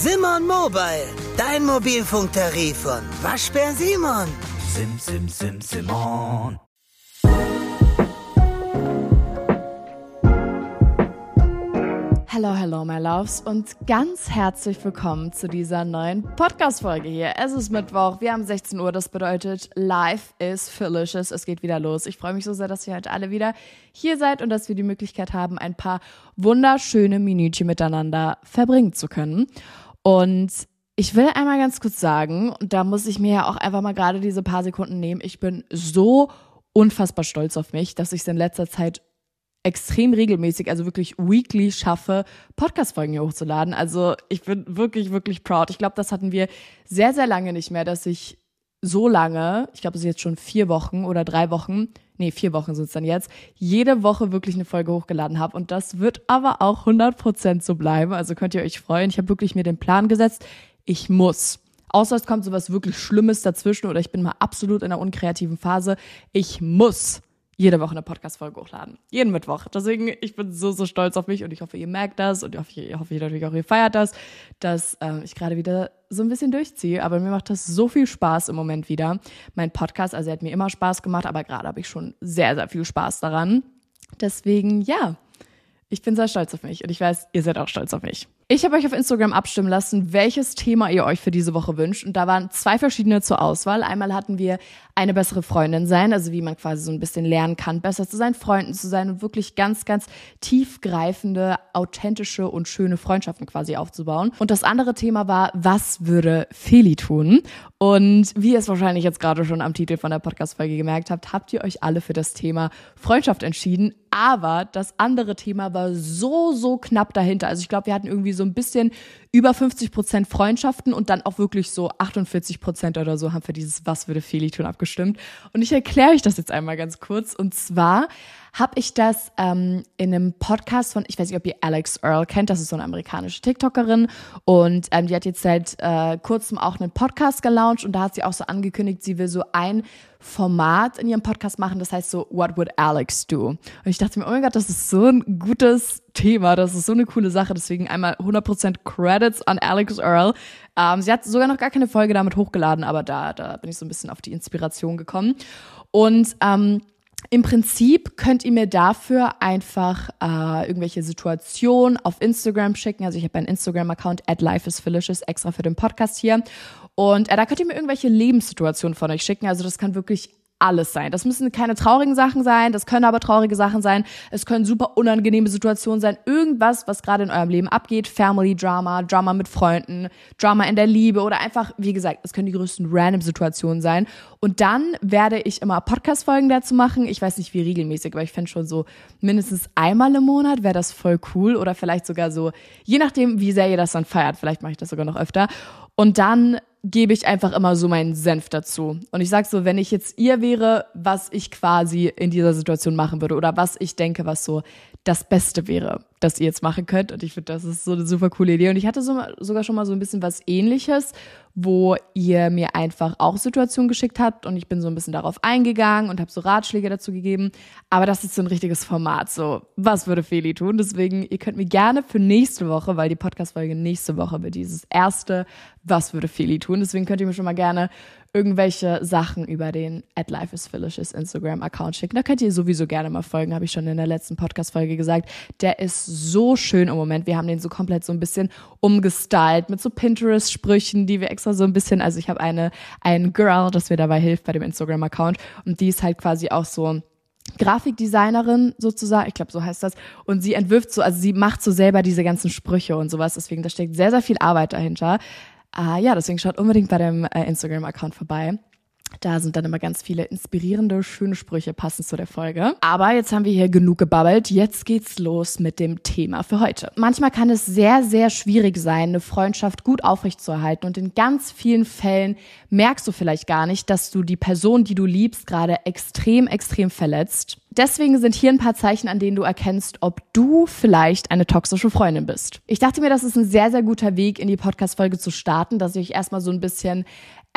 Simon Mobile, dein Mobilfunktarif von Waschbär Simon. Sim, sim, sim, Simon. Hello, hello, my loves und ganz herzlich willkommen zu dieser neuen Podcast-Folge hier. Es ist Mittwoch, wir haben 16 Uhr, das bedeutet, life is delicious. Es geht wieder los. Ich freue mich so sehr, dass ihr heute alle wieder hier seid und dass wir die Möglichkeit haben, ein paar wunderschöne Minütchen miteinander verbringen zu können. Und ich will einmal ganz kurz sagen, und da muss ich mir ja auch einfach mal gerade diese paar Sekunden nehmen, ich bin so unfassbar stolz auf mich, dass ich es in letzter Zeit extrem regelmäßig, also wirklich weekly schaffe, Podcast-Folgen hier hochzuladen. Also ich bin wirklich, wirklich proud. Ich glaube, das hatten wir sehr, sehr lange nicht mehr, dass ich so lange, ich glaube, es ist jetzt schon vier Wochen oder drei Wochen, nee, vier Wochen sind es dann jetzt, jede Woche wirklich eine Folge hochgeladen habe. Und das wird aber auch 100% so bleiben. Also könnt ihr euch freuen. Ich habe wirklich mir den Plan gesetzt, ich muss. Außer es kommt sowas wirklich Schlimmes dazwischen oder ich bin mal absolut in einer unkreativen Phase. Ich muss jede Woche eine Podcast-Folge hochladen. Jeden Mittwoch. Deswegen, ich bin so, so stolz auf mich und ich hoffe, ihr merkt das und ich hoffe, ich hoffe natürlich auch, ihr feiert das, dass äh, ich gerade wieder so ein bisschen durchziehe. Aber mir macht das so viel Spaß im Moment wieder. Mein Podcast, also er hat mir immer Spaß gemacht, aber gerade habe ich schon sehr, sehr viel Spaß daran. Deswegen, ja, ich bin sehr stolz auf mich und ich weiß, ihr seid auch stolz auf mich. Ich habe euch auf Instagram abstimmen lassen, welches Thema ihr euch für diese Woche wünscht. Und da waren zwei verschiedene zur Auswahl. Einmal hatten wir eine bessere Freundin sein, also wie man quasi so ein bisschen lernen kann, besser zu sein, Freunden zu sein und wirklich ganz, ganz tiefgreifende, authentische und schöne Freundschaften quasi aufzubauen. Und das andere Thema war, was würde Feli tun? Und wie ihr es wahrscheinlich jetzt gerade schon am Titel von der Podcast-Folge gemerkt habt, habt ihr euch alle für das Thema Freundschaft entschieden. Aber das andere Thema war so, so knapp dahinter. Also ich glaube, wir hatten irgendwie so ein bisschen über 50 Prozent Freundschaften und dann auch wirklich so 48 Prozent oder so haben für dieses Was würde Feli tun abgestimmt. Und ich erkläre euch das jetzt einmal ganz kurz. Und zwar habe ich das ähm, in einem Podcast von, ich weiß nicht, ob ihr Alex Earl kennt, das ist so eine amerikanische TikTokerin. Und ähm, die hat jetzt seit äh, kurzem auch einen Podcast gelauncht. Und da hat sie auch so angekündigt, sie will so ein Format in ihrem Podcast machen, das heißt so What Would Alex Do? Und ich dachte mir, oh mein Gott, das ist so ein gutes Thema, das ist so eine coole Sache, deswegen einmal 100% Credits an Alex Earl. Ähm, sie hat sogar noch gar keine Folge damit hochgeladen, aber da, da bin ich so ein bisschen auf die Inspiration gekommen. Und ähm, im Prinzip könnt ihr mir dafür einfach äh, irgendwelche Situationen auf Instagram schicken. Also ich habe einen Instagram-Account at lifeisfelicious extra für den Podcast hier. Und äh, da könnt ihr mir irgendwelche Lebenssituationen von euch schicken. Also das kann wirklich alles sein. Das müssen keine traurigen Sachen sein, das können aber traurige Sachen sein. Es können super unangenehme Situationen sein. Irgendwas, was gerade in eurem Leben abgeht. Family Drama, Drama mit Freunden, Drama in der Liebe oder einfach, wie gesagt, es können die größten random Situationen sein. Und dann werde ich immer Podcast-Folgen dazu machen. Ich weiß nicht, wie regelmäßig, aber ich fände schon so mindestens einmal im Monat wäre das voll cool oder vielleicht sogar so, je nachdem, wie sehr ihr das dann feiert. Vielleicht mache ich das sogar noch öfter. Und dann gebe ich einfach immer so meinen Senf dazu. Und ich sag so, wenn ich jetzt ihr wäre, was ich quasi in dieser Situation machen würde oder was ich denke, was so das Beste wäre, das ihr jetzt machen könnt. Und ich finde, das ist so eine super coole Idee. Und ich hatte so, sogar schon mal so ein bisschen was ähnliches, wo ihr mir einfach auch Situationen geschickt habt und ich bin so ein bisschen darauf eingegangen und habe so Ratschläge dazu gegeben. Aber das ist so ein richtiges Format. So, was würde Feli tun? Deswegen, ihr könnt mir gerne für nächste Woche, weil die Podcast-Folge nächste Woche wird dieses erste, was würde Feli tun? Deswegen könnt ihr mir schon mal gerne irgendwelche Sachen über den at Life is Felicious Instagram-Account schicken. Da könnt ihr sowieso gerne mal folgen, habe ich schon in der letzten Podcast-Folge gesagt. Der ist so schön im Moment. Wir haben den so komplett so ein bisschen umgestylt mit so Pinterest-Sprüchen, die wir extra so ein bisschen, also ich habe eine, ein Girl, das mir dabei hilft bei dem Instagram-Account und die ist halt quasi auch so Grafikdesignerin sozusagen, ich glaube, so heißt das. Und sie entwirft so, also sie macht so selber diese ganzen Sprüche und sowas. Deswegen, da steckt sehr, sehr viel Arbeit dahinter. Äh, ja, deswegen schaut unbedingt bei dem äh, Instagram-Account vorbei. Da sind dann immer ganz viele inspirierende, schöne Sprüche passend zu der Folge. Aber jetzt haben wir hier genug gebabbelt. Jetzt geht's los mit dem Thema für heute. Manchmal kann es sehr, sehr schwierig sein, eine Freundschaft gut aufrechtzuerhalten. Und in ganz vielen Fällen merkst du vielleicht gar nicht, dass du die Person, die du liebst, gerade extrem, extrem verletzt. Deswegen sind hier ein paar Zeichen, an denen du erkennst, ob du vielleicht eine toxische Freundin bist. Ich dachte mir, das ist ein sehr, sehr guter Weg, in die Podcast-Folge zu starten, dass ich erstmal so ein bisschen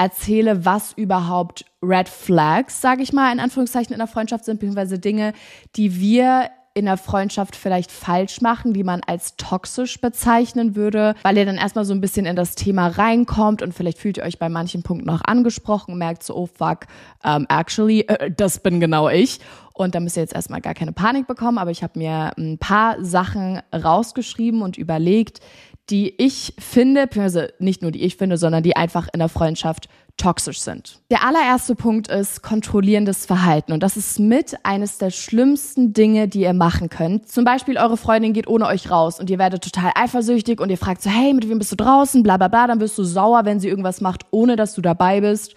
erzähle, was überhaupt Red Flags, sage ich mal, in Anführungszeichen in der Freundschaft sind, beziehungsweise Dinge, die wir in der Freundschaft vielleicht falsch machen, die man als toxisch bezeichnen würde, weil ihr dann erstmal so ein bisschen in das Thema reinkommt und vielleicht fühlt ihr euch bei manchen Punkten noch angesprochen, merkt so, oh fuck, um, actually, äh, das bin genau ich. Und da müsst ihr jetzt erstmal gar keine Panik bekommen, aber ich habe mir ein paar Sachen rausgeschrieben und überlegt, die ich finde, also nicht nur die ich finde, sondern die einfach in der Freundschaft toxisch sind. Der allererste Punkt ist kontrollierendes Verhalten und das ist mit eines der schlimmsten Dinge, die ihr machen könnt. Zum Beispiel eure Freundin geht ohne euch raus und ihr werdet total eifersüchtig und ihr fragt so, hey, mit wem bist du draußen, bla bla bla, dann wirst du sauer, wenn sie irgendwas macht, ohne dass du dabei bist.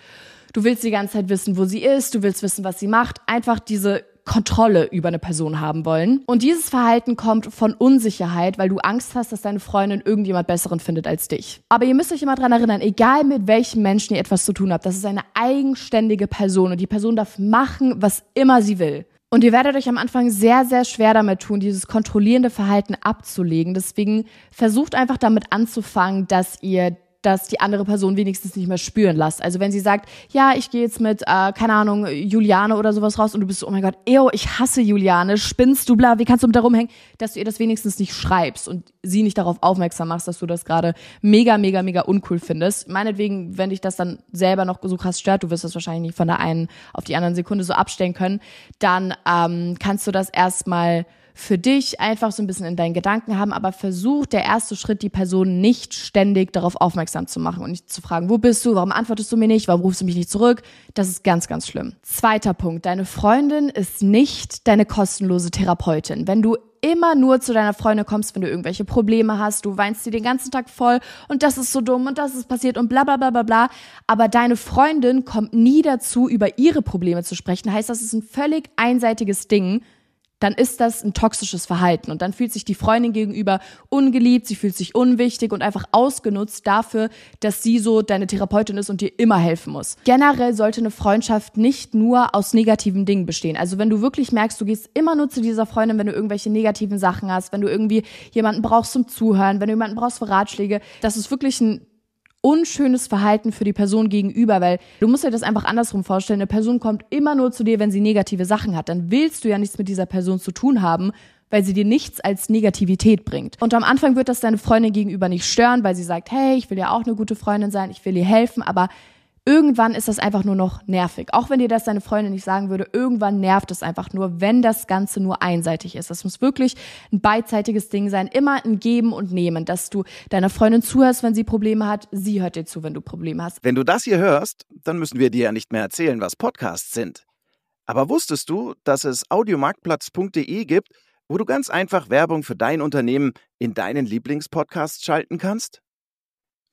Du willst die ganze Zeit wissen, wo sie ist, du willst wissen, was sie macht. Einfach diese Kontrolle über eine Person haben wollen. Und dieses Verhalten kommt von Unsicherheit, weil du Angst hast, dass deine Freundin irgendjemand Besseren findet als dich. Aber ihr müsst euch immer dran erinnern, egal mit welchem Menschen ihr etwas zu tun habt, das ist eine eigenständige Person und die Person darf machen, was immer sie will. Und ihr werdet euch am Anfang sehr, sehr schwer damit tun, dieses kontrollierende Verhalten abzulegen. Deswegen versucht einfach damit anzufangen, dass ihr dass die andere Person wenigstens nicht mehr spüren lasst. Also wenn sie sagt, ja, ich gehe jetzt mit, äh, keine Ahnung, Juliane oder sowas raus und du bist so, oh mein Gott, ew, ich hasse Juliane, spinnst du, bla, wie kannst du mit da rumhängen, dass du ihr das wenigstens nicht schreibst und sie nicht darauf aufmerksam machst, dass du das gerade mega, mega, mega uncool findest. Meinetwegen, wenn dich das dann selber noch so krass stört, du wirst das wahrscheinlich nicht von der einen auf die anderen Sekunde so abstellen können, dann ähm, kannst du das erstmal für dich einfach so ein bisschen in deinen Gedanken haben, aber versuch der erste Schritt, die Person nicht ständig darauf aufmerksam zu machen und nicht zu fragen, wo bist du, warum antwortest du mir nicht, warum rufst du mich nicht zurück? Das ist ganz, ganz schlimm. Zweiter Punkt, deine Freundin ist nicht deine kostenlose Therapeutin. Wenn du immer nur zu deiner Freundin kommst, wenn du irgendwelche Probleme hast, du weinst sie den ganzen Tag voll und das ist so dumm und das ist passiert und bla bla bla bla bla. Aber deine Freundin kommt nie dazu, über ihre Probleme zu sprechen. Heißt, das ist ein völlig einseitiges Ding dann ist das ein toxisches Verhalten. Und dann fühlt sich die Freundin gegenüber ungeliebt, sie fühlt sich unwichtig und einfach ausgenutzt dafür, dass sie so deine Therapeutin ist und dir immer helfen muss. Generell sollte eine Freundschaft nicht nur aus negativen Dingen bestehen. Also wenn du wirklich merkst, du gehst immer nur zu dieser Freundin, wenn du irgendwelche negativen Sachen hast, wenn du irgendwie jemanden brauchst zum Zuhören, wenn du jemanden brauchst für Ratschläge, das ist wirklich ein unschönes Verhalten für die Person gegenüber, weil du musst dir das einfach andersrum vorstellen. Eine Person kommt immer nur zu dir, wenn sie negative Sachen hat. Dann willst du ja nichts mit dieser Person zu tun haben, weil sie dir nichts als Negativität bringt. Und am Anfang wird das deine Freundin gegenüber nicht stören, weil sie sagt, hey, ich will ja auch eine gute Freundin sein, ich will ihr helfen, aber irgendwann ist das einfach nur noch nervig. Auch wenn dir das deine Freundin nicht sagen würde, irgendwann nervt es einfach nur, wenn das Ganze nur einseitig ist. Das muss wirklich ein beidseitiges Ding sein. Immer ein Geben und Nehmen, dass du deiner Freundin zuhörst, wenn sie Probleme hat. Sie hört dir zu, wenn du Probleme hast. Wenn du das hier hörst, dann müssen wir dir ja nicht mehr erzählen, was Podcasts sind. Aber wusstest du, dass es audiomarktplatz.de gibt, wo du ganz einfach Werbung für dein Unternehmen in deinen Lieblingspodcasts schalten kannst?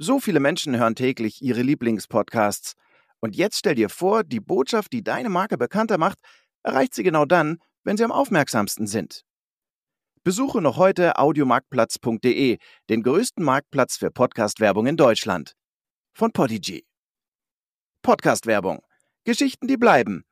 So viele Menschen hören täglich ihre Lieblingspodcasts. Und jetzt stell dir vor, die Botschaft, die deine Marke bekannter macht, erreicht sie genau dann, wenn sie am aufmerksamsten sind. Besuche noch heute audiomarktplatz.de, den größten Marktplatz für Podcast-Werbung in Deutschland. Von Podigy. Podcast-Werbung. Geschichten, die bleiben.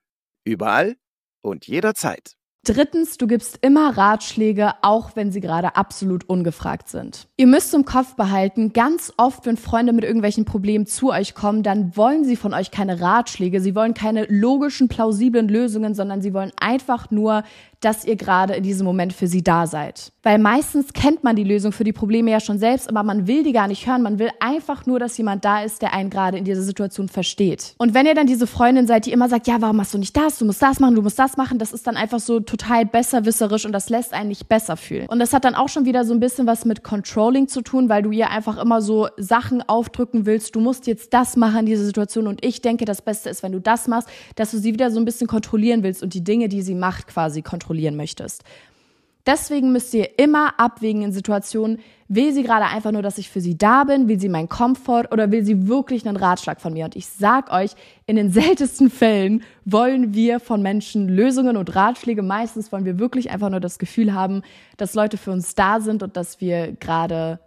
Überall und jederzeit. Drittens, du gibst immer Ratschläge, auch wenn sie gerade absolut ungefragt sind. Ihr müsst im Kopf behalten, ganz oft, wenn Freunde mit irgendwelchen Problemen zu euch kommen, dann wollen sie von euch keine Ratschläge, sie wollen keine logischen, plausiblen Lösungen, sondern sie wollen einfach nur, dass ihr gerade in diesem Moment für sie da seid. Weil meistens kennt man die Lösung für die Probleme ja schon selbst, aber man will die gar nicht hören. Man will einfach nur, dass jemand da ist, der einen gerade in dieser Situation versteht. Und wenn ihr dann diese Freundin seid, die immer sagt, ja, warum machst du nicht das? Du musst das machen, du musst das machen, das ist dann einfach so total besserwisserisch und das lässt einen nicht besser fühlen. Und das hat dann auch schon wieder so ein bisschen was mit Controlling zu tun, weil du ihr einfach immer so Sachen aufdrücken willst, du musst jetzt das machen in dieser Situation und ich denke, das Beste ist, wenn du das machst, dass du sie wieder so ein bisschen kontrollieren willst und die Dinge, die sie macht, quasi kontrollieren möchtest. Deswegen müsst ihr immer abwägen in Situationen, will sie gerade einfach nur, dass ich für sie da bin, will sie meinen Komfort oder will sie wirklich einen Ratschlag von mir? Und ich sag euch, in den seltensten Fällen wollen wir von Menschen Lösungen und Ratschläge. Meistens wollen wir wirklich einfach nur das Gefühl haben, dass Leute für uns da sind und dass wir gerade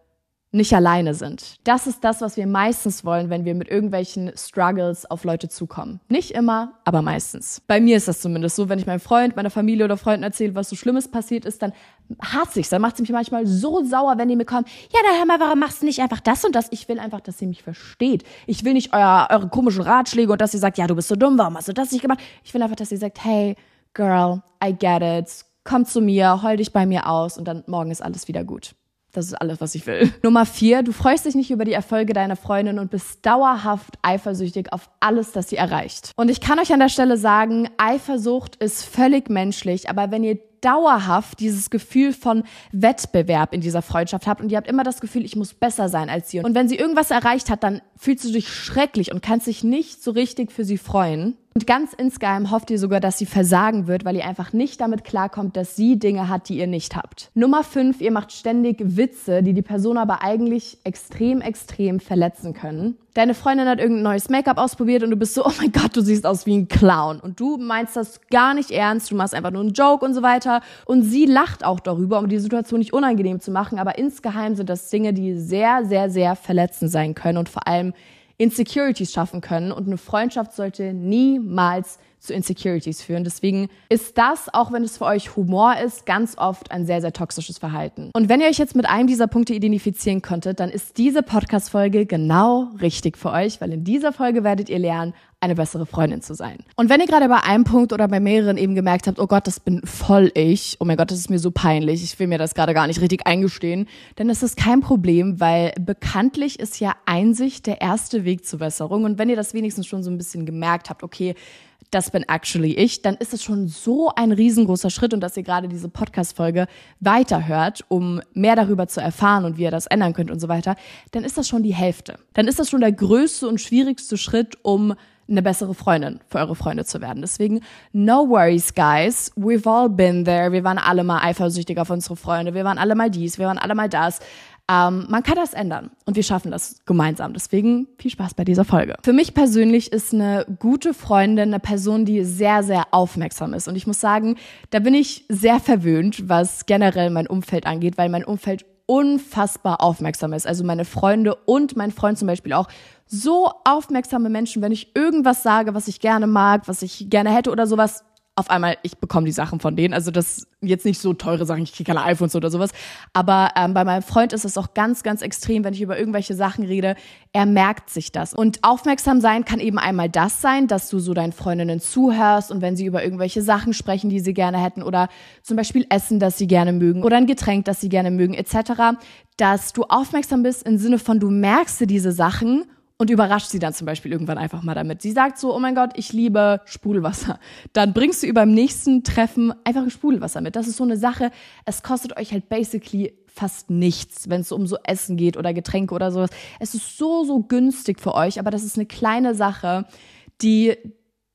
nicht alleine sind. Das ist das, was wir meistens wollen, wenn wir mit irgendwelchen Struggles auf Leute zukommen. Nicht immer, aber meistens. Bei mir ist das zumindest so, wenn ich meinem Freund, meiner Familie oder Freunden erzähle, was so Schlimmes passiert ist, dann hasst sich's. Dann macht sie mich manchmal so sauer, wenn die mir kommen, ja, dann hör mal, warum machst du nicht einfach das und das? Ich will einfach, dass sie mich versteht. Ich will nicht euer, eure komischen Ratschläge und dass sie sagt, ja, du bist so dumm, warum hast du das nicht gemacht? Ich will einfach, dass sie sagt, hey, girl, I get it komm zu mir, heul dich bei mir aus und dann morgen ist alles wieder gut. Das ist alles, was ich will. Nummer vier, du freust dich nicht über die Erfolge deiner Freundin und bist dauerhaft eifersüchtig auf alles, das sie erreicht. Und ich kann euch an der Stelle sagen, Eifersucht ist völlig menschlich, aber wenn ihr dauerhaft dieses Gefühl von Wettbewerb in dieser Freundschaft habt und ihr habt immer das Gefühl, ich muss besser sein als sie. Und wenn sie irgendwas erreicht hat, dann fühlst du dich schrecklich und kannst dich nicht so richtig für sie freuen. Und ganz insgeheim hofft ihr sogar, dass sie versagen wird, weil ihr einfach nicht damit klarkommt, dass sie Dinge hat, die ihr nicht habt. Nummer fünf, ihr macht ständig Witze, die die Person aber eigentlich extrem, extrem verletzen können. Deine Freundin hat irgendein neues Make-up ausprobiert und du bist so, oh mein Gott, du siehst aus wie ein Clown. Und du meinst das gar nicht ernst, du machst einfach nur einen Joke und so weiter. Und sie lacht auch darüber, um die Situation nicht unangenehm zu machen. Aber insgeheim sind das Dinge, die sehr, sehr, sehr verletzend sein können und vor allem Insecurities schaffen können. Und eine Freundschaft sollte niemals zu Insecurities führen. Deswegen ist das, auch wenn es für euch Humor ist, ganz oft ein sehr, sehr toxisches Verhalten. Und wenn ihr euch jetzt mit einem dieser Punkte identifizieren konntet, dann ist diese Podcast-Folge genau richtig für euch, weil in dieser Folge werdet ihr lernen, eine bessere Freundin zu sein. Und wenn ihr gerade bei einem Punkt oder bei mehreren eben gemerkt habt, oh Gott, das bin voll ich, oh mein Gott, das ist mir so peinlich, ich will mir das gerade gar nicht richtig eingestehen, dann ist das kein Problem, weil bekanntlich ist ja Einsicht der erste Weg zur Besserung. Und wenn ihr das wenigstens schon so ein bisschen gemerkt habt, okay, das bin actually ich, dann ist es schon so ein riesengroßer Schritt und dass ihr gerade diese Podcast-Folge weiterhört, um mehr darüber zu erfahren und wie ihr das ändern könnt und so weiter, dann ist das schon die Hälfte. Dann ist das schon der größte und schwierigste Schritt, um eine bessere Freundin für eure Freunde zu werden. Deswegen, no worries, guys. We've all been there. Wir waren alle mal eifersüchtig auf unsere Freunde. Wir waren alle mal dies. Wir waren alle mal das. Ähm, man kann das ändern und wir schaffen das gemeinsam. Deswegen viel Spaß bei dieser Folge. Für mich persönlich ist eine gute Freundin eine Person, die sehr, sehr aufmerksam ist. Und ich muss sagen, da bin ich sehr verwöhnt, was generell mein Umfeld angeht, weil mein Umfeld unfassbar aufmerksam ist. Also meine Freunde und mein Freund zum Beispiel auch so aufmerksame Menschen, wenn ich irgendwas sage, was ich gerne mag, was ich gerne hätte oder sowas, auf einmal, ich bekomme die Sachen von denen. Also das jetzt nicht so teure Sachen, ich kriege keine iPhones oder sowas. Aber ähm, bei meinem Freund ist es auch ganz, ganz extrem, wenn ich über irgendwelche Sachen rede. Er merkt sich das. Und aufmerksam sein kann eben einmal das sein, dass du so deinen Freundinnen zuhörst und wenn sie über irgendwelche Sachen sprechen, die sie gerne hätten oder zum Beispiel Essen, das sie gerne mögen oder ein Getränk, das sie gerne mögen etc., dass du aufmerksam bist im Sinne von, du merkst dir diese Sachen und überrascht sie dann zum Beispiel irgendwann einfach mal damit. Sie sagt so, oh mein Gott, ich liebe Sprudelwasser. Dann bringst du über dem nächsten Treffen einfach ein Sprudelwasser mit. Das ist so eine Sache, es kostet euch halt basically fast nichts, wenn es um so Essen geht oder Getränke oder sowas. Es ist so, so günstig für euch, aber das ist eine kleine Sache, die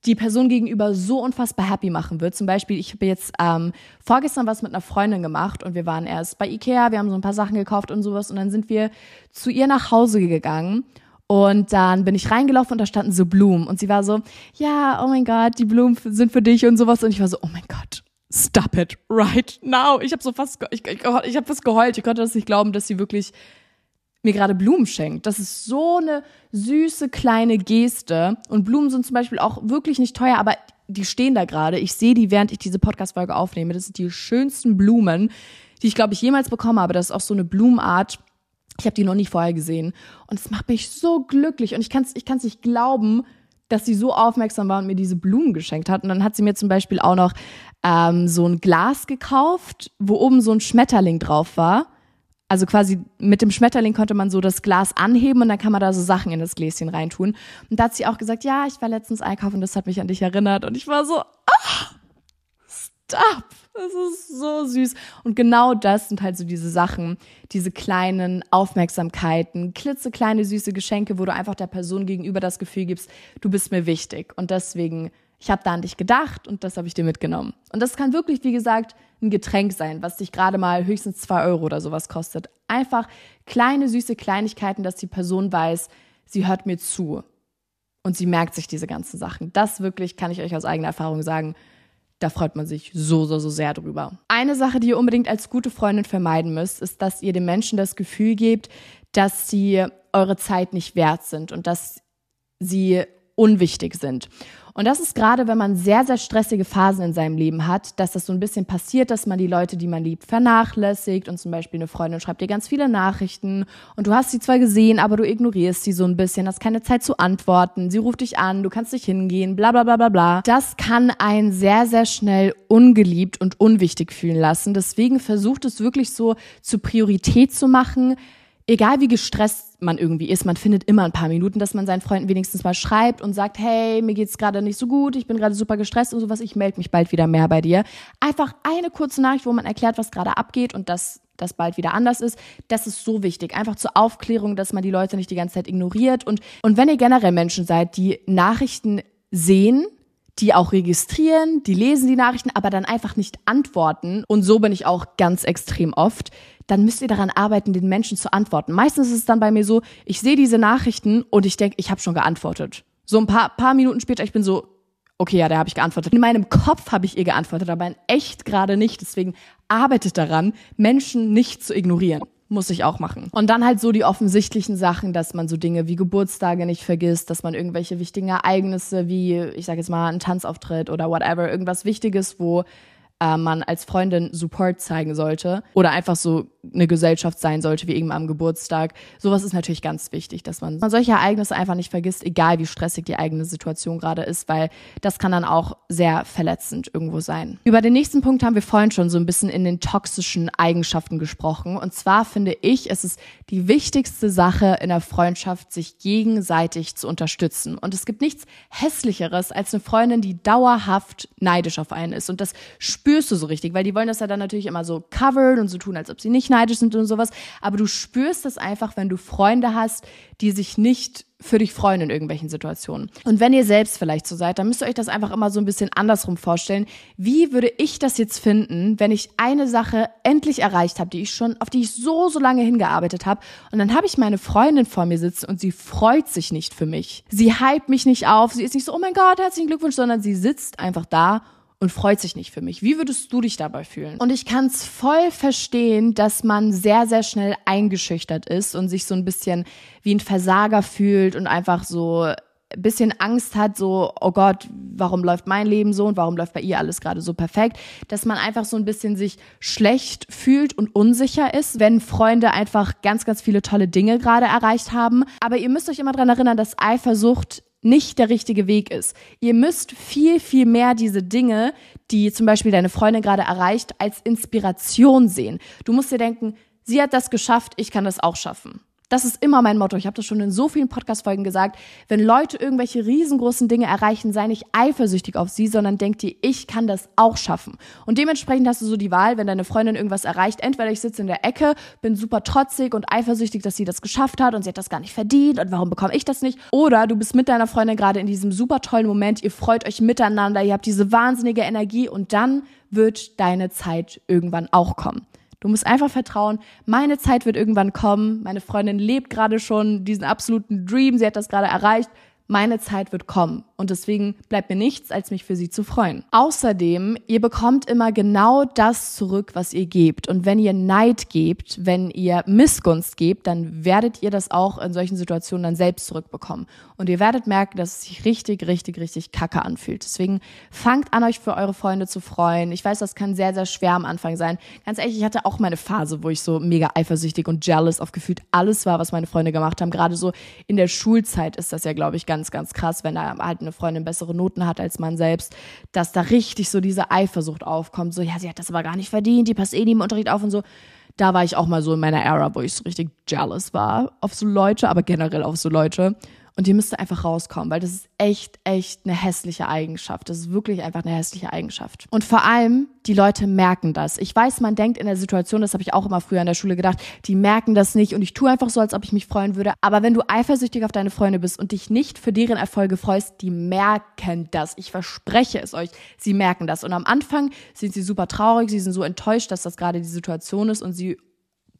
die Person gegenüber so unfassbar happy machen wird. Zum Beispiel, ich habe jetzt ähm, vorgestern was mit einer Freundin gemacht und wir waren erst bei Ikea, wir haben so ein paar Sachen gekauft und sowas und dann sind wir zu ihr nach Hause gegangen und dann bin ich reingelaufen und da standen so Blumen. Und sie war so, ja, oh mein Gott, die Blumen sind für dich und sowas. Und ich war so, oh mein Gott, stop it right now. Ich habe so fast, ich, ich, ich habe fast geheult. Ich konnte das nicht glauben, dass sie wirklich mir gerade Blumen schenkt. Das ist so eine süße kleine Geste. Und Blumen sind zum Beispiel auch wirklich nicht teuer, aber die stehen da gerade. Ich sehe die, während ich diese Podcast-Folge aufnehme. Das sind die schönsten Blumen, die ich, glaube ich, jemals bekommen habe. Das ist auch so eine Blumenart ich habe die noch nie vorher gesehen. Und es macht mich so glücklich. Und ich kann es ich kann's nicht glauben, dass sie so aufmerksam war und mir diese Blumen geschenkt hat. Und dann hat sie mir zum Beispiel auch noch ähm, so ein Glas gekauft, wo oben so ein Schmetterling drauf war. Also quasi mit dem Schmetterling konnte man so das Glas anheben und dann kann man da so Sachen in das Gläschen reintun. Und da hat sie auch gesagt, ja, ich war letztens einkaufen und das hat mich an dich erinnert. Und ich war so, ah, stop. Das ist so süß. Und genau das sind halt so diese Sachen, diese kleinen Aufmerksamkeiten, klitzekleine süße Geschenke, wo du einfach der Person gegenüber das Gefühl gibst, du bist mir wichtig. Und deswegen, ich habe da an dich gedacht und das habe ich dir mitgenommen. Und das kann wirklich, wie gesagt, ein Getränk sein, was dich gerade mal höchstens zwei Euro oder sowas kostet. Einfach kleine süße Kleinigkeiten, dass die Person weiß, sie hört mir zu. Und sie merkt sich diese ganzen Sachen. Das wirklich kann ich euch aus eigener Erfahrung sagen da freut man sich so, so, so sehr drüber. Eine Sache, die ihr unbedingt als gute Freundin vermeiden müsst, ist, dass ihr den Menschen das Gefühl gebt, dass sie eure Zeit nicht wert sind und dass sie unwichtig sind. Und das ist gerade, wenn man sehr, sehr stressige Phasen in seinem Leben hat, dass das so ein bisschen passiert, dass man die Leute, die man liebt, vernachlässigt und zum Beispiel eine Freundin schreibt dir ganz viele Nachrichten und du hast sie zwar gesehen, aber du ignorierst sie so ein bisschen, hast keine Zeit zu antworten, sie ruft dich an, du kannst nicht hingehen, bla bla bla bla bla. Das kann einen sehr, sehr schnell ungeliebt und unwichtig fühlen lassen. Deswegen versucht es wirklich so zur Priorität zu machen, egal wie gestresst man irgendwie ist, man findet immer ein paar Minuten, dass man seinen Freunden wenigstens mal schreibt und sagt, hey, mir geht's gerade nicht so gut, ich bin gerade super gestresst und sowas, ich melde mich bald wieder mehr bei dir. Einfach eine kurze Nachricht, wo man erklärt, was gerade abgeht und dass das bald wieder anders ist. Das ist so wichtig. Einfach zur Aufklärung, dass man die Leute nicht die ganze Zeit ignoriert. Und, und wenn ihr generell Menschen seid, die Nachrichten sehen, die auch registrieren, die lesen die Nachrichten, aber dann einfach nicht antworten. Und so bin ich auch ganz extrem oft. Dann müsst ihr daran arbeiten, den Menschen zu antworten. Meistens ist es dann bei mir so, ich sehe diese Nachrichten und ich denke, ich habe schon geantwortet. So ein paar, paar Minuten später, ich bin so, okay, ja, da habe ich geantwortet. In meinem Kopf habe ich ihr geantwortet, aber in echt gerade nicht. Deswegen arbeitet daran, Menschen nicht zu ignorieren muss ich auch machen. Und dann halt so die offensichtlichen Sachen, dass man so Dinge wie Geburtstage nicht vergisst, dass man irgendwelche wichtigen Ereignisse wie, ich sage jetzt mal, ein Tanzauftritt oder whatever, irgendwas Wichtiges, wo äh, man als Freundin Support zeigen sollte oder einfach so eine Gesellschaft sein sollte, wie irgendwann am Geburtstag. Sowas ist natürlich ganz wichtig, dass man, solche Ereignisse einfach nicht vergisst, egal wie stressig die eigene Situation gerade ist, weil das kann dann auch sehr verletzend irgendwo sein. Über den nächsten Punkt haben wir vorhin schon so ein bisschen in den toxischen Eigenschaften gesprochen. Und zwar finde ich, es ist die wichtigste Sache in der Freundschaft, sich gegenseitig zu unterstützen. Und es gibt nichts hässlicheres als eine Freundin, die dauerhaft neidisch auf einen ist. Und das spürst du so richtig, weil die wollen das ja dann natürlich immer so covered und so tun, als ob sie nicht neidisch sind und sowas. Aber du spürst das einfach, wenn du Freunde hast, die sich nicht für dich freuen in irgendwelchen Situationen. Und wenn ihr selbst vielleicht so seid, dann müsst ihr euch das einfach immer so ein bisschen andersrum vorstellen. Wie würde ich das jetzt finden, wenn ich eine Sache endlich erreicht habe, die ich schon, auf die ich so, so lange hingearbeitet habe, und dann habe ich meine Freundin vor mir sitzen und sie freut sich nicht für mich. Sie hypt mich nicht auf, sie ist nicht so, oh mein Gott, herzlichen Glückwunsch, sondern sie sitzt einfach da und freut sich nicht für mich. Wie würdest du dich dabei fühlen? Und ich kann es voll verstehen, dass man sehr, sehr schnell eingeschüchtert ist und sich so ein bisschen wie ein Versager fühlt und einfach so ein bisschen Angst hat, so, oh Gott, warum läuft mein Leben so und warum läuft bei ihr alles gerade so perfekt, dass man einfach so ein bisschen sich schlecht fühlt und unsicher ist, wenn Freunde einfach ganz, ganz viele tolle Dinge gerade erreicht haben. Aber ihr müsst euch immer dran erinnern, dass Eifersucht nicht der richtige Weg ist. Ihr müsst viel, viel mehr diese Dinge, die zum Beispiel deine Freundin gerade erreicht, als Inspiration sehen. Du musst dir denken, sie hat das geschafft, ich kann das auch schaffen. Das ist immer mein Motto. Ich habe das schon in so vielen Podcast-Folgen gesagt. Wenn Leute irgendwelche riesengroßen Dinge erreichen, sei nicht eifersüchtig auf sie, sondern denk dir, ich kann das auch schaffen. Und dementsprechend hast du so die Wahl, wenn deine Freundin irgendwas erreicht, entweder ich sitze in der Ecke, bin super trotzig und eifersüchtig, dass sie das geschafft hat und sie hat das gar nicht verdient und warum bekomme ich das nicht? Oder du bist mit deiner Freundin gerade in diesem super tollen Moment, ihr freut euch miteinander, ihr habt diese wahnsinnige Energie und dann wird deine Zeit irgendwann auch kommen. Du musst einfach vertrauen, meine Zeit wird irgendwann kommen. Meine Freundin lebt gerade schon diesen absoluten Dream. Sie hat das gerade erreicht meine Zeit wird kommen und deswegen bleibt mir nichts, als mich für sie zu freuen. Außerdem, ihr bekommt immer genau das zurück, was ihr gebt. Und wenn ihr Neid gebt, wenn ihr Missgunst gebt, dann werdet ihr das auch in solchen Situationen dann selbst zurückbekommen. Und ihr werdet merken, dass es sich richtig, richtig, richtig kacke anfühlt. Deswegen fangt an, euch für eure Freunde zu freuen. Ich weiß, das kann sehr, sehr schwer am Anfang sein. Ganz ehrlich, ich hatte auch meine Phase, wo ich so mega eifersüchtig und jealous auf gefühlt alles war, was meine Freunde gemacht haben. Gerade so in der Schulzeit ist das ja, glaube ich, ganz ganz, ganz krass, wenn da halt eine Freundin bessere Noten hat als man selbst, dass da richtig so diese Eifersucht aufkommt. So, ja, sie hat das aber gar nicht verdient, die passt eh nie im Unterricht auf und so. Da war ich auch mal so in meiner Era, wo ich so richtig jealous war auf so Leute, aber generell auf so Leute. Und ihr müsst einfach rauskommen, weil das ist echt, echt eine hässliche Eigenschaft. Das ist wirklich einfach eine hässliche Eigenschaft. Und vor allem, die Leute merken das. Ich weiß, man denkt in der Situation, das habe ich auch immer früher in der Schule gedacht, die merken das nicht und ich tue einfach so, als ob ich mich freuen würde. Aber wenn du eifersüchtig auf deine Freunde bist und dich nicht für deren Erfolge freust, die merken das. Ich verspreche es euch, sie merken das. Und am Anfang sind sie super traurig, sie sind so enttäuscht, dass das gerade die Situation ist und sie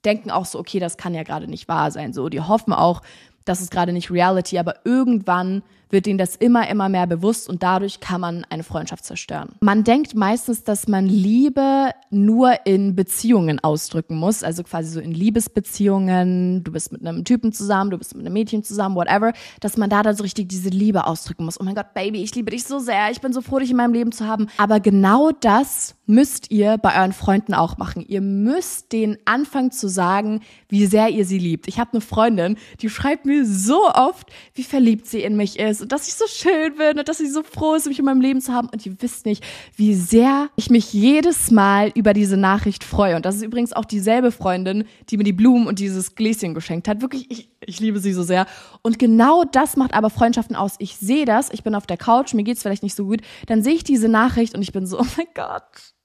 denken auch so, okay, das kann ja gerade nicht wahr sein. So, die hoffen auch, das ist gerade nicht Reality, aber irgendwann wird ihnen das immer, immer mehr bewusst und dadurch kann man eine Freundschaft zerstören. Man denkt meistens, dass man Liebe nur in Beziehungen ausdrücken muss, also quasi so in Liebesbeziehungen, du bist mit einem Typen zusammen, du bist mit einem Mädchen zusammen, whatever, dass man da dann so richtig diese Liebe ausdrücken muss. Oh mein Gott, Baby, ich liebe dich so sehr, ich bin so froh, dich in meinem Leben zu haben. Aber genau das müsst ihr bei euren Freunden auch machen. Ihr müsst denen anfangen zu sagen, wie sehr ihr sie liebt. Ich habe eine Freundin, die schreibt mir so oft, wie verliebt sie in mich ist ist und dass ich so schön bin und dass sie so froh ist, mich in meinem Leben zu haben. Und ihr wisst nicht, wie sehr ich mich jedes Mal über diese Nachricht freue. Und das ist übrigens auch dieselbe Freundin, die mir die Blumen und dieses Gläschen geschenkt hat. Wirklich, ich, ich liebe sie so sehr. Und genau das macht aber Freundschaften aus. Ich sehe das, ich bin auf der Couch, mir geht's vielleicht nicht so gut, dann sehe ich diese Nachricht und ich bin so, oh mein Gott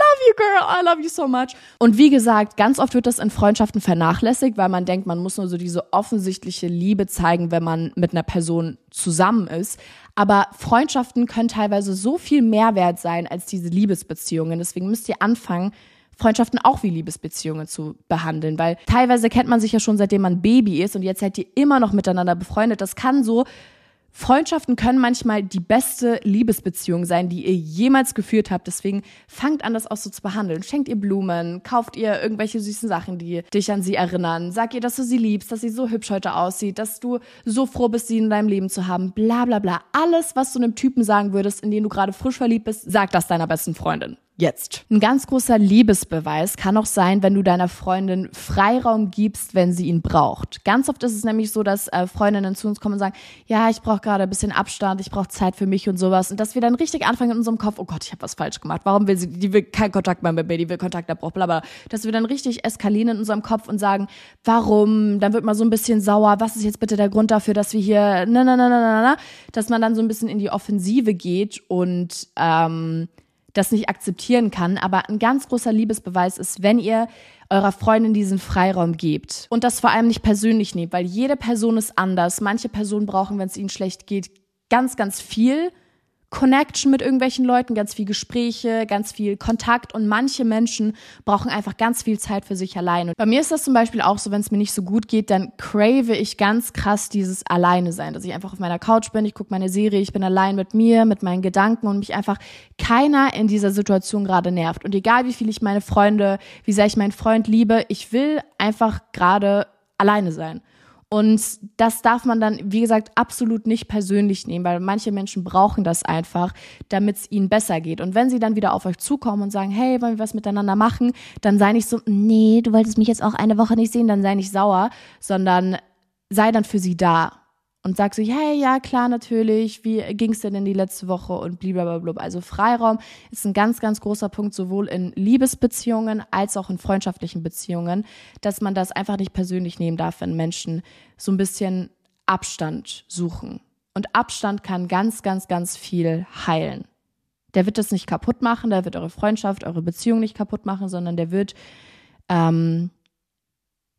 love you, girl. I love you so much. Und wie gesagt, ganz oft wird das in Freundschaften vernachlässigt, weil man denkt, man muss nur so diese offensichtliche Liebe zeigen, wenn man mit einer Person zusammen ist. Aber Freundschaften können teilweise so viel mehr wert sein als diese Liebesbeziehungen. Deswegen müsst ihr anfangen, Freundschaften auch wie Liebesbeziehungen zu behandeln, weil teilweise kennt man sich ja schon seitdem man Baby ist und jetzt seid ihr immer noch miteinander befreundet. Das kann so Freundschaften können manchmal die beste Liebesbeziehung sein, die ihr jemals geführt habt. Deswegen fangt an, das auch so zu behandeln. Schenkt ihr Blumen, kauft ihr irgendwelche süßen Sachen, die dich an sie erinnern. Sag ihr, dass du sie liebst, dass sie so hübsch heute aussieht, dass du so froh bist, sie in deinem Leben zu haben. Bla bla bla. Alles, was du einem Typen sagen würdest, in den du gerade frisch verliebt bist, sag das deiner besten Freundin jetzt. Ein ganz großer Liebesbeweis kann auch sein, wenn du deiner Freundin Freiraum gibst, wenn sie ihn braucht. Ganz oft ist es nämlich so, dass äh, Freundinnen zu uns kommen und sagen, ja, ich brauche gerade ein bisschen Abstand, ich brauche Zeit für mich und sowas. Und dass wir dann richtig anfangen in unserem Kopf, oh Gott, ich habe was falsch gemacht. Warum will sie, die will keinen Kontakt mehr mit mir, die will Kontakt abbrauch, bla bla. Dass wir dann richtig eskalieren in unserem Kopf und sagen, warum? Dann wird man so ein bisschen sauer. Was ist jetzt bitte der Grund dafür, dass wir hier, na, na, na, na, na, na, dass man dann so ein bisschen in die Offensive geht und ähm, das nicht akzeptieren kann. Aber ein ganz großer Liebesbeweis ist, wenn ihr eurer Freundin diesen Freiraum gebt und das vor allem nicht persönlich nehmt, weil jede Person ist anders. Manche Personen brauchen, wenn es ihnen schlecht geht, ganz, ganz viel Connection mit irgendwelchen Leuten, ganz viel Gespräche, ganz viel Kontakt und manche Menschen brauchen einfach ganz viel Zeit für sich allein. Und bei mir ist das zum Beispiel auch so, wenn es mir nicht so gut geht, dann crave ich ganz krass dieses Alleine sein, dass ich einfach auf meiner Couch bin, ich gucke meine Serie, ich bin allein mit mir, mit meinen Gedanken und mich einfach keiner in dieser Situation gerade nervt. Und egal wie viel ich meine Freunde, wie sehr ich meinen Freund liebe, ich will einfach gerade alleine sein. Und das darf man dann, wie gesagt, absolut nicht persönlich nehmen, weil manche Menschen brauchen das einfach, damit es ihnen besser geht. Und wenn sie dann wieder auf euch zukommen und sagen, hey, wollen wir was miteinander machen, dann sei nicht so, nee, du wolltest mich jetzt auch eine Woche nicht sehen, dann sei nicht sauer, sondern sei dann für sie da und sag so, hey, ja, klar, natürlich, wie ging's denn in die letzte Woche und blablabla. Also Freiraum ist ein ganz, ganz großer Punkt, sowohl in Liebesbeziehungen als auch in freundschaftlichen Beziehungen, dass man das einfach nicht persönlich nehmen darf, wenn Menschen so ein bisschen Abstand suchen. Und Abstand kann ganz, ganz, ganz viel heilen. Der wird das nicht kaputt machen, der wird eure Freundschaft, eure Beziehung nicht kaputt machen, sondern der wird ähm,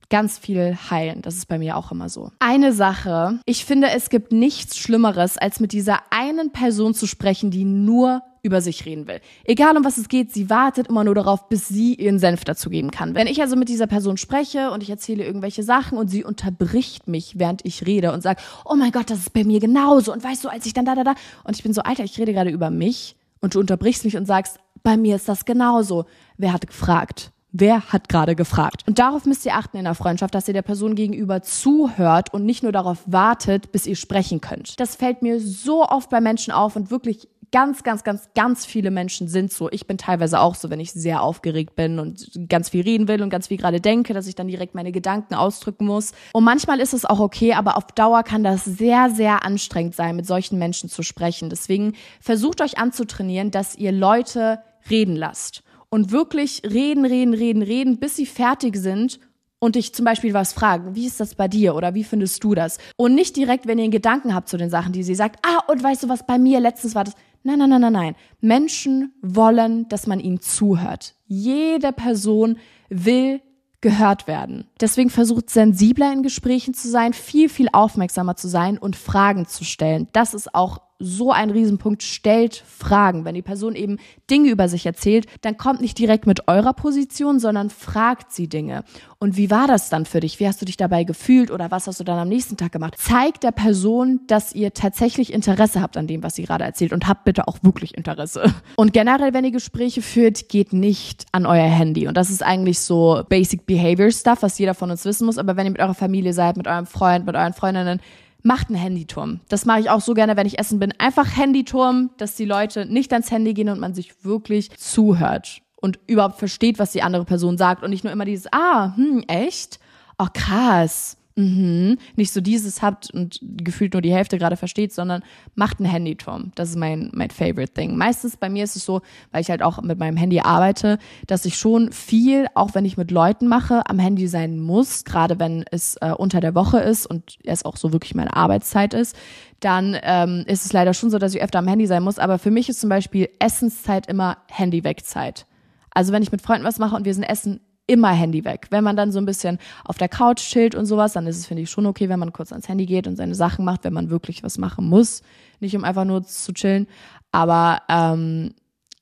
ganz viel heilen. Das ist bei mir auch immer so. Eine Sache, ich finde, es gibt nichts Schlimmeres, als mit dieser einen Person zu sprechen, die nur über sich reden will. Egal um was es geht, sie wartet immer nur darauf, bis sie ihren Senf dazu geben kann. Wenn ich also mit dieser Person spreche und ich erzähle irgendwelche Sachen und sie unterbricht mich, während ich rede und sagt, oh mein Gott, das ist bei mir genauso und weißt du, als ich dann da, da, da und ich bin so, Alter, ich rede gerade über mich und du unterbrichst mich und sagst, bei mir ist das genauso. Wer hat gefragt? Wer hat gerade gefragt? Und darauf müsst ihr achten in der Freundschaft, dass ihr der Person gegenüber zuhört und nicht nur darauf wartet, bis ihr sprechen könnt. Das fällt mir so oft bei Menschen auf und wirklich ganz, ganz, ganz, ganz viele Menschen sind so. Ich bin teilweise auch so, wenn ich sehr aufgeregt bin und ganz viel reden will und ganz viel gerade denke, dass ich dann direkt meine Gedanken ausdrücken muss. Und manchmal ist es auch okay, aber auf Dauer kann das sehr, sehr anstrengend sein, mit solchen Menschen zu sprechen. Deswegen versucht euch anzutrainieren, dass ihr Leute reden lasst und wirklich reden, reden, reden, reden, bis sie fertig sind und dich zum Beispiel was fragen, wie ist das bei dir oder wie findest du das? Und nicht direkt, wenn ihr einen Gedanken habt zu den Sachen, die sie sagt, ah, und weißt du was, bei mir letztens war das. Nein, nein, nein, nein, nein. Menschen wollen, dass man ihnen zuhört. Jede Person will gehört werden. Deswegen versucht sensibler in Gesprächen zu sein, viel, viel aufmerksamer zu sein und Fragen zu stellen. Das ist auch so ein Riesenpunkt, stellt Fragen. Wenn die Person eben Dinge über sich erzählt, dann kommt nicht direkt mit eurer Position, sondern fragt sie Dinge. Und wie war das dann für dich? Wie hast du dich dabei gefühlt oder was hast du dann am nächsten Tag gemacht? Zeigt der Person, dass ihr tatsächlich Interesse habt an dem, was sie gerade erzählt und habt bitte auch wirklich Interesse. Und generell, wenn ihr Gespräche führt, geht nicht an euer Handy. Und das ist eigentlich so Basic Behavior Stuff, was jeder von uns wissen muss. Aber wenn ihr mit eurer Familie seid, mit eurem Freund, mit euren Freundinnen, macht einen Handyturm. Das mache ich auch so gerne, wenn ich essen bin. Einfach Handyturm, dass die Leute nicht ans Handy gehen und man sich wirklich zuhört und überhaupt versteht, was die andere Person sagt und nicht nur immer dieses, ah, hm, echt? Oh, krass. Mhm. Nicht so dieses habt und gefühlt nur die Hälfte gerade versteht, sondern macht einen Handyturm. Das ist mein, mein favorite thing. Meistens bei mir ist es so, weil ich halt auch mit meinem Handy arbeite, dass ich schon viel, auch wenn ich mit Leuten mache, am Handy sein muss, gerade wenn es äh, unter der Woche ist und es auch so wirklich meine Arbeitszeit ist, dann ähm, ist es leider schon so, dass ich öfter am Handy sein muss. Aber für mich ist zum Beispiel Essenszeit immer Handy-Wegzeit. Also wenn ich mit Freunden was mache und wir sind essen, immer Handy weg. Wenn man dann so ein bisschen auf der Couch chillt und sowas, dann ist es, finde ich, schon okay, wenn man kurz ans Handy geht und seine Sachen macht, wenn man wirklich was machen muss. Nicht um einfach nur zu chillen. Aber ähm,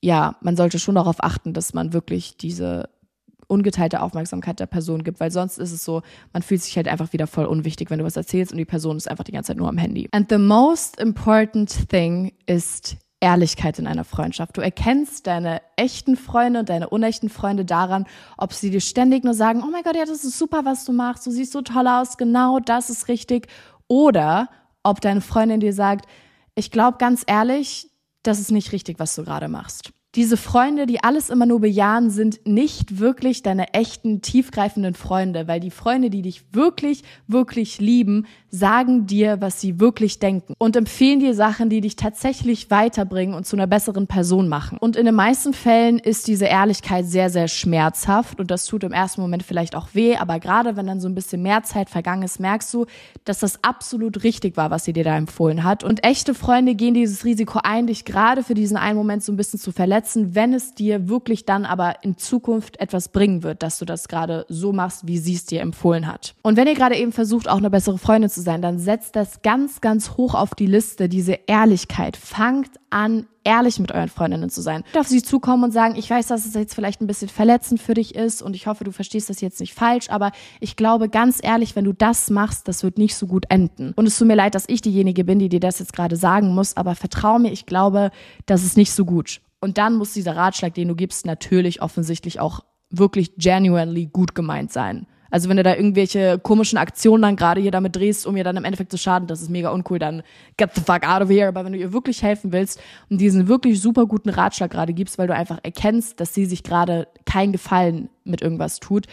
ja, man sollte schon darauf achten, dass man wirklich diese ungeteilte Aufmerksamkeit der Person gibt, weil sonst ist es so, man fühlt sich halt einfach wieder voll unwichtig, wenn du was erzählst und die Person ist einfach die ganze Zeit nur am Handy. And the most important thing ist Ehrlichkeit in einer Freundschaft. Du erkennst deine echten Freunde und deine unechten Freunde daran, ob sie dir ständig nur sagen, oh mein Gott, ja, das ist super, was du machst, du siehst so toll aus, genau das ist richtig. Oder ob deine Freundin dir sagt, ich glaube ganz ehrlich, das ist nicht richtig, was du gerade machst diese Freunde, die alles immer nur bejahen, sind nicht wirklich deine echten, tiefgreifenden Freunde, weil die Freunde, die dich wirklich, wirklich lieben, sagen dir, was sie wirklich denken und empfehlen dir Sachen, die dich tatsächlich weiterbringen und zu einer besseren Person machen. Und in den meisten Fällen ist diese Ehrlichkeit sehr, sehr schmerzhaft und das tut im ersten Moment vielleicht auch weh, aber gerade wenn dann so ein bisschen mehr Zeit vergangen ist, merkst du, dass das absolut richtig war, was sie dir da empfohlen hat. Und echte Freunde gehen dieses Risiko ein, dich gerade für diesen einen Moment so ein bisschen zu verletzen wenn es dir wirklich dann aber in Zukunft etwas bringen wird, dass du das gerade so machst, wie sie es dir empfohlen hat. Und wenn ihr gerade eben versucht, auch eine bessere Freundin zu sein, dann setzt das ganz, ganz hoch auf die Liste, diese Ehrlichkeit. Fangt an, ehrlich mit euren Freundinnen zu sein. Auf sie zukommen und sagen, ich weiß, dass es jetzt vielleicht ein bisschen verletzend für dich ist und ich hoffe, du verstehst das jetzt nicht falsch, aber ich glaube ganz ehrlich, wenn du das machst, das wird nicht so gut enden. Und es tut mir leid, dass ich diejenige bin, die dir das jetzt gerade sagen muss, aber vertrau mir, ich glaube, das ist nicht so gut. Und dann muss dieser Ratschlag, den du gibst, natürlich offensichtlich auch wirklich genuinely gut gemeint sein. Also wenn du da irgendwelche komischen Aktionen dann gerade hier damit drehst, um ihr dann im Endeffekt zu schaden, das ist mega uncool, dann get the fuck out of here. Aber wenn du ihr wirklich helfen willst und diesen wirklich super guten Ratschlag gerade gibst, weil du einfach erkennst, dass sie sich gerade keinen Gefallen mit irgendwas tut,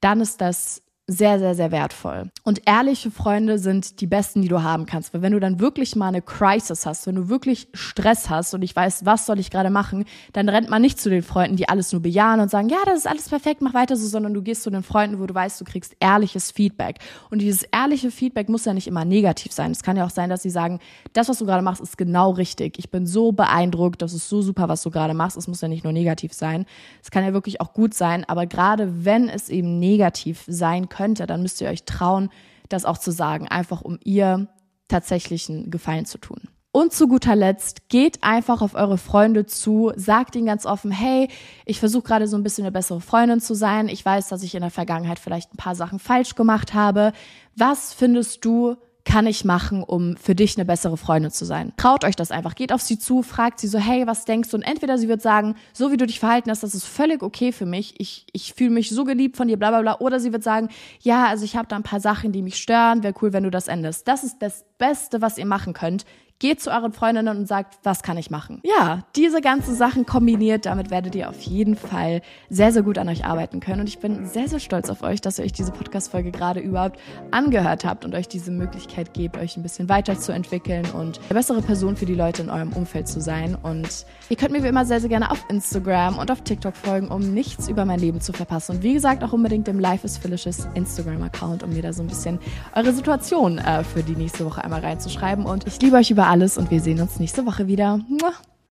dann ist das sehr, sehr, sehr wertvoll. Und ehrliche Freunde sind die besten, die du haben kannst. Weil wenn du dann wirklich mal eine Crisis hast, wenn du wirklich Stress hast und ich weiß, was soll ich gerade machen, dann rennt man nicht zu den Freunden, die alles nur bejahen und sagen, ja, das ist alles perfekt, mach weiter so, sondern du gehst zu den Freunden, wo du weißt, du kriegst ehrliches Feedback. Und dieses ehrliche Feedback muss ja nicht immer negativ sein. Es kann ja auch sein, dass sie sagen, das, was du gerade machst, ist genau richtig. Ich bin so beeindruckt, das ist so super, was du gerade machst. Es muss ja nicht nur negativ sein. Es kann ja wirklich auch gut sein. Aber gerade wenn es eben negativ sein könnte, könnte, dann müsst ihr euch trauen, das auch zu sagen, einfach um ihr tatsächlichen Gefallen zu tun. Und zu guter Letzt, geht einfach auf eure Freunde zu, sagt ihnen ganz offen, hey, ich versuche gerade so ein bisschen eine bessere Freundin zu sein. Ich weiß, dass ich in der Vergangenheit vielleicht ein paar Sachen falsch gemacht habe. Was findest du kann ich machen, um für dich eine bessere Freundin zu sein? Traut euch das einfach. Geht auf sie zu, fragt sie so, hey, was denkst du? Und entweder sie wird sagen, so wie du dich verhalten hast, das ist völlig okay für mich. Ich, ich fühle mich so geliebt von dir, bla bla bla. Oder sie wird sagen, ja, also ich habe da ein paar Sachen, die mich stören. Wäre cool, wenn du das änderst. Das ist das Beste, was ihr machen könnt. Geht zu euren Freundinnen und sagt, was kann ich machen? Ja, diese ganzen Sachen kombiniert, damit werdet ihr auf jeden Fall sehr, sehr gut an euch arbeiten können. Und ich bin sehr, sehr stolz auf euch, dass ihr euch diese Podcast-Folge gerade überhaupt angehört habt und euch diese Möglichkeit gebt, euch ein bisschen weiterzuentwickeln und eine bessere Person für die Leute in eurem Umfeld zu sein. Und ihr könnt mir wie immer sehr, sehr gerne auf Instagram und auf TikTok folgen, um nichts über mein Leben zu verpassen. Und wie gesagt, auch unbedingt dem Life is Felicious Instagram-Account, um mir da so ein bisschen eure Situation äh, für die nächste Woche einmal reinzuschreiben. Und ich liebe euch über alles und wir sehen uns nächste Woche wieder. Muah.